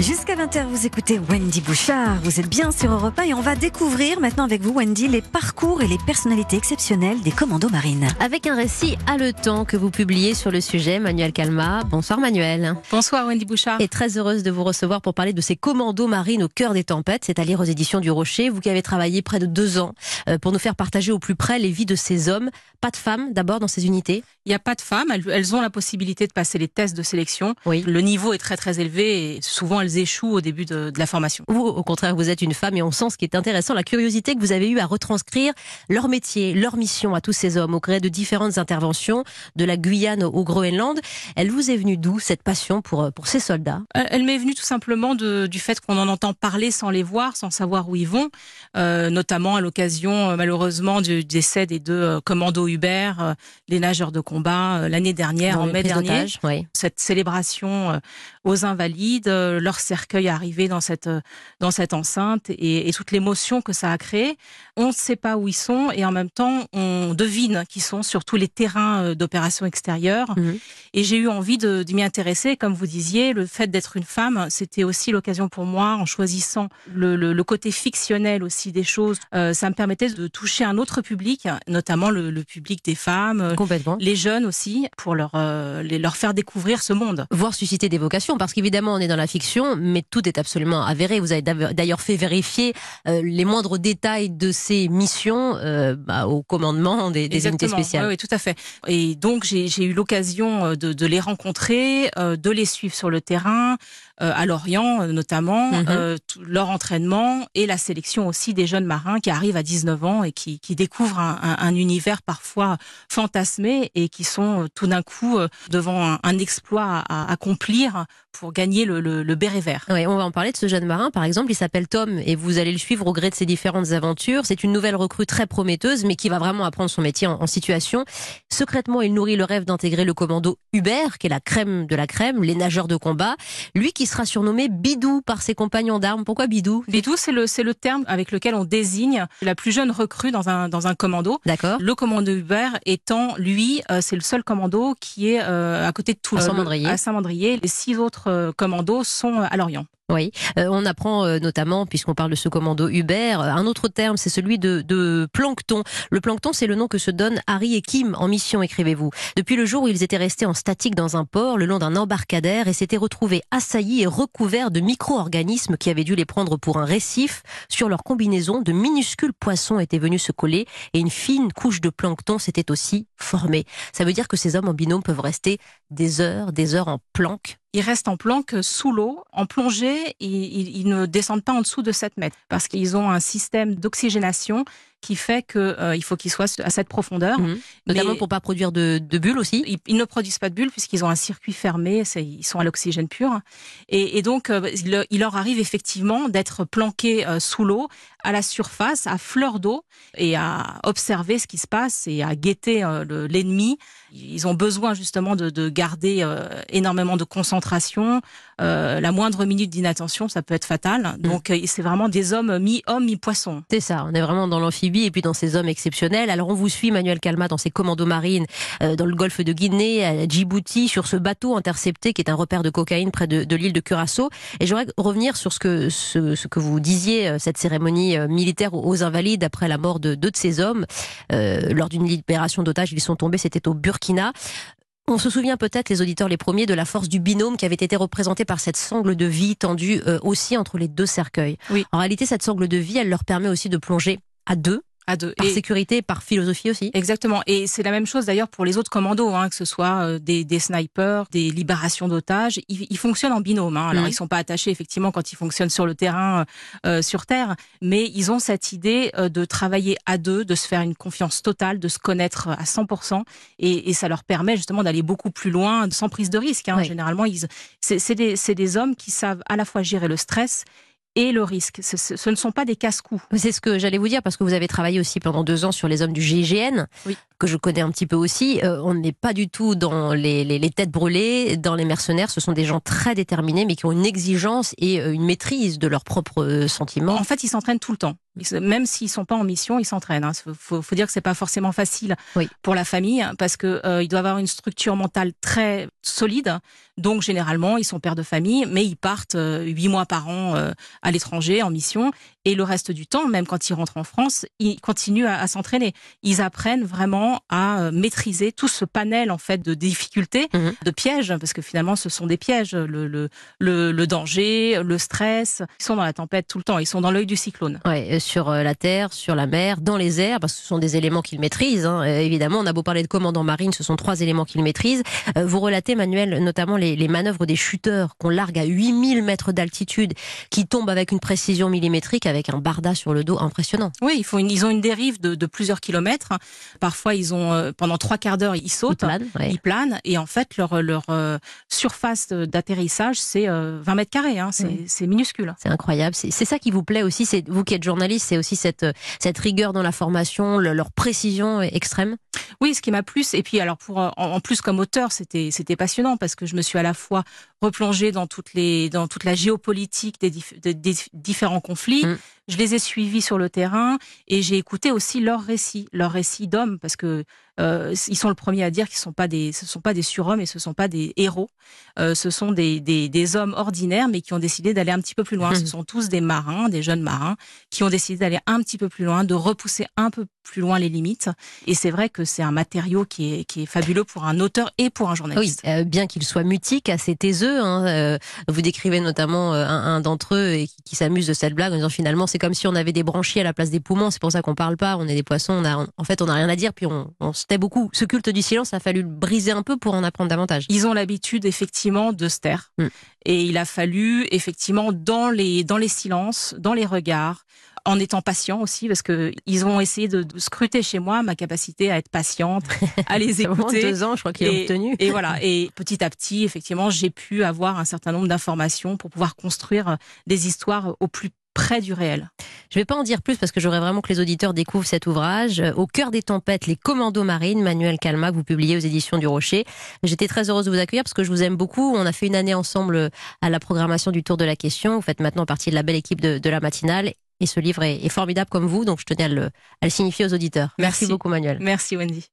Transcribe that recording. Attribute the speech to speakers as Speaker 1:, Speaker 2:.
Speaker 1: Jusqu'à 20h, vous écoutez Wendy Bouchard. Vous êtes bien sur Europe 1 et on va découvrir maintenant avec vous, Wendy, les parcours et les personnalités exceptionnelles des commandos marines.
Speaker 2: Avec un récit haletant que vous publiez sur le sujet, Manuel Calma. Bonsoir Manuel.
Speaker 3: Bonsoir Wendy Bouchard.
Speaker 2: Et très heureuse de vous recevoir pour parler de ces commandos marines au cœur des tempêtes. C'est à lire aux éditions du Rocher. Vous qui avez travaillé près de deux ans euh, pour nous faire partager au plus près les vies de ces hommes. Pas de femmes d'abord dans ces unités?
Speaker 3: Il n'y a pas de femmes. Elles, ont la possibilité de passer les tests de sélection.
Speaker 2: Oui.
Speaker 3: Le niveau est très très élevé et souvent elles échouent au début de, de la formation.
Speaker 2: Vous, au contraire, vous êtes une femme et on sent ce qui est intéressant, la curiosité que vous avez eue à retranscrire leur métier, leur mission à tous ces hommes au gré de différentes interventions, de la Guyane au Groenland. Elle vous est venue d'où cette passion pour, pour ces soldats?
Speaker 3: Elle, m'est venue tout simplement de, du fait qu'on en entend parler sans les voir, sans savoir où ils vont, euh, notamment à l'occasion euh, malheureusement du décès des deux euh, commandos Hubert, euh, les nageurs de combat, euh, l'année dernière,
Speaker 2: Dans
Speaker 3: en mai dernier.
Speaker 2: Oui.
Speaker 3: cette célébration euh, aux invalides, euh, leur cercueil arrivé dans cette euh, dans cette enceinte et, et toute l'émotion que ça a créé. On ne sait pas où ils sont et en même temps on devine qu'ils sont sur tous les terrains euh, d'opérations extérieures.
Speaker 2: Mhm.
Speaker 3: Et j'ai eu envie de, de m'y intéresser, comme vous disiez, le fait d'être une femme, c'était aussi l'occasion pour moi, en choisissant le, le, le côté fictionnel aussi des choses, euh, ça me permettait de toucher un autre public, notamment le, le public des femmes,
Speaker 2: Complètement.
Speaker 3: les jeunes aussi, pour leur euh, les, leur faire découvrir ce monde.
Speaker 2: voire susciter des vocations, parce qu'évidemment on est dans la fiction, mais tout est absolument avéré. Vous avez d'ailleurs fait vérifier euh, les moindres détails de ces missions euh, bah, au commandement des, des unités spéciales.
Speaker 3: Oui, oui, tout à fait. Et donc j'ai eu l'occasion euh, de, de les rencontrer, euh, de les suivre sur le terrain, à Lorient euh, notamment,
Speaker 2: Mhm.
Speaker 3: euh, leur entraînement et la sélection aussi des jeunes marins qui arrivent à 19 ans et qui, qui découvrent un, un- un univers parfois fantasmé et qui sont euh, tout d'un coup euh, devant un, un exploit à, à accomplir pour gagner le, le, le béret vert.
Speaker 2: Oui, on va en parler de ce jeune marin, par exemple, il s'appelle Tom et vous allez le suivre au gré de ses différentes aventures. C'est une nouvelle recrue très prometteuse, mais qui va vraiment apprendre son métier en, en situation. Secrètement, il nourrit le rêve d'intégrer le commando Hubert, qui est la crème de la crème, les nageurs de combat. Lui qui sera surnommé Bidou par ses compagnons d'armes. Pourquoi Bidou?
Speaker 3: Bidou, c'est le, le terme avec lequel on désigne la plus jeune recrue dans un, dans un commando.
Speaker 2: D'accord
Speaker 3: Le commando Hubert étant, lui, euh, c'est le seul commando qui est euh, à côté de Toulon.
Speaker 2: À Saint-Mandrier.
Speaker 3: Les six autres euh, commandos sont à Lorient.
Speaker 2: Oui, Euh, on apprend euh, notamment, puisqu'on parle de ce commando Hubert, euh, un autre terme, c'est celui de, de plancton. Le plancton, c'est le nom que se donnent Harry et Kim en mission, écrivez-vous. Depuis le jour où ils étaient restés en statique dans un port, le long d'un embarcadère, et s'étaient retrouvés assaillis et recouverts de micro-organismes qui avaient dû les prendre pour un récif, sur leur combinaison, de minuscules poissons étaient venus se coller, et une fine couche de plancton s'était aussi formée. Ça veut dire que ces hommes en binôme peuvent rester des heures, des heures en planque
Speaker 3: Ils restent en planque sous l'eau, en plongée, ils ne descendent pas en dessous de 7 mètres parce qu'ils ont un système d'oxygénation qui fait que euh, il faut qu'ils soient à cette profondeur.
Speaker 2: Mhm. Notamment
Speaker 3: Mais-
Speaker 2: pour pas produire de, de bulles aussi.
Speaker 3: Ils, ils ne produisent pas de bulles puisqu'ils ont un circuit fermé, ils sont à l'oxygène pur. Et, et donc, euh, il, il leur arrive effectivement d'être planqués euh, sous l'eau, à la surface, à fleur d'eau, et à observer ce qui se passe et à guetter euh, le- l'ennemi. Ils ont besoin justement de, de garder énormément de concentration. Euh, la moindre minute d'inattention, ça peut être fatal. Donc, euh, c'est vraiment des hommes mi-homme, mi-poisson.
Speaker 2: C'est ça, on est vraiment dans l'amphibie et puis dans ces hommes exceptionnels. Alors on vous suit, Manuel Calma, dans ces commandos marines, euh, dans le golfe de Guinée, à Djibouti, sur ce bateau intercepté qui est un repère de cocaïne près de, de l'île de Curaçao. Et j'aimerais revenir sur ce que, ce, ce que vous disiez, euh, cette cérémonie militaire aux Invalides après la mort de deux de ces hommes. Euh, lors d'une libération d'otages, ils sont tombés, c'était au Burkina. On se souvient peut-être, les auditeurs les premiers, de la force du binôme qui avait été représentée par cette sangle de vie tendue euh, aussi entre les deux cercueils.
Speaker 3: Oui.
Speaker 2: En réalité, cette sangle de vie, elle leur permet aussi de plonger à deux,
Speaker 3: À deux.
Speaker 2: par
Speaker 3: Et-
Speaker 2: sécurité, par philosophie aussi.
Speaker 3: Exactement. Et c'est la même chose d'ailleurs pour les autres commandos, hein, que ce soit euh, des, des snipers, des libérations d'otages. Ils, ils fonctionnent en binôme. Hein. Alors
Speaker 2: Mhm.
Speaker 3: ils sont pas attachés effectivement quand ils fonctionnent sur le terrain, euh, sur terre, mais ils ont cette idée euh, de travailler à deux, de se faire une confiance totale, de se connaître à 100%, et, et ça leur permet justement d'aller beaucoup plus loin, sans prise de risque. Hein.
Speaker 2: Oui.
Speaker 3: Généralement, ils, c'est, c'est des, c'est des hommes qui savent à la fois gérer le stress et le risque. Ce, ce- ce ne sont pas des casse-coups.
Speaker 2: C'est ce que j'allais vous dire parce que vous avez travaillé aussi pendant deux ans sur les hommes du GIGN,
Speaker 3: Oui.
Speaker 2: Que je connais un petit peu aussi. Euh, on n'est pas du tout dans les, les- les têtes brûlées, dans les mercenaires. Ce sont des gens très déterminés, mais qui ont une exigence et euh, une maîtrise de leurs propres euh, sentiments.
Speaker 3: En fait, ils s'entraînent tout le temps. Ils Même s'ils sont pas en mission, ils s'entraînent. Il faut, faut dire que c'est pas forcément facile
Speaker 2: Oui.
Speaker 3: pour la famille parce que euh, il doit avoir une structure mentale très solides. Donc généralement, ils sont pères de famille, mais ils partent huit mois par an à l'étranger en mission. Et le reste du temps, même quand ils rentrent en France, ils continuent à, s'entraîner. Ils apprennent vraiment à maîtriser tout ce panel en fait de difficultés, mhm. de pièges, parce que finalement, ce sont des pièges. Le, le, le, danger, le stress. Ils sont dans la tempête tout le temps. Ils sont dans l'œil du cyclone.
Speaker 2: Ouais, sur la terre, sur la mer, dans les airs, parce que ce sont des éléments qu'ils maîtrisent. Hein. évidemment, on a beau parler de commandant marine, ce sont trois éléments qu'ils maîtrisent. vous relatez, Manuel, notamment les, les manœuvres des shooters qu'on largue à 8000 mètres d'altitude, qui tombent avec une précision millimétrique, avec un barda sur le dos impressionnant.
Speaker 3: Oui, ils, font ils ont une dérive de, plusieurs kilomètres. Parfois, ils ont euh, pendant trois quarts d'heure, ils sautent, ils planent, et en fait, leur, leur euh, surface d'atterrissage, c'est 20 euh, mètres carrés. Hein. c'est minuscule.
Speaker 2: C'est incroyable. C'est ça qui vous plaît aussi, c'est vous qui êtes journaliste, c'est aussi cette, cette rigueur dans la formation, leur précision extrême?
Speaker 3: Oui, ce qui m'a plu, et puis alors pour en plus comme auteur, c'était c'était passionnant parce que je me suis à la fois replongée dans toutes les dans toute la géopolitique des, des différents conflits. Mm. Je les ai suivis sur le terrain et j'ai écouté aussi leurs récits, leurs récits d'hommes, parce que euh, ils sont le premier à dire qu'ils sont pas des, ce sont pas des surhommes et ce sont pas des héros. Euh, ce sont des, des, des, hommes ordinaires, mais qui ont décidé d'aller un petit peu plus loin. Ce mmh. sont tous des marins, des jeunes marins, qui ont décidé d'aller un petit peu plus loin, de repousser un peu plus loin les limites. Et c'est vrai que c'est un matériau qui est, qui est fabuleux pour un auteur et pour un journaliste.
Speaker 2: Oui, euh, bien qu'il soit mutique, assez taiseux. Hein, vous décrivez notamment un, un d'entre eux et qui, qui s'amuse de cette blague en disant finalement c'est comme si on avait des branchies à la place des poumons. C'est pour ça qu'on parle pas. On est des poissons. On a, en fait, on n'a rien à dire. Puis on, on se tait beaucoup. Ce culte du silence a fallu le briser un peu pour en apprendre davantage.
Speaker 3: Ils ont l'habitude effectivement de se taire. Mm. Et il a fallu effectivement dans les dans les silences, dans les regards, en étant patient aussi, parce que ils ont essayé de, scruter chez moi ma capacité à être patiente, à les écouter.
Speaker 2: deux ans, je crois qu'ils ont obtenu.
Speaker 3: Et voilà. Et petit à petit, effectivement, j'ai pu avoir un certain nombre d'informations pour pouvoir construire des histoires au plus près du réel.
Speaker 2: Je ne vais pas en dire plus parce que j'aurais vraiment que les auditeurs découvrent cet ouvrage. Au cœur des tempêtes, les commandos marines, Manuel Calma, que vous publiez aux éditions du Rocher. J'étais très heureuse de vous accueillir parce que je vous aime beaucoup. On a fait une année ensemble à la programmation du Tour de la question. Vous faites maintenant partie de la belle équipe de, la matinale. Et ce livre est, formidable comme vous, donc je tenais à le, signifier aux auditeurs. Merci beaucoup Manuel.
Speaker 3: Merci Wendy.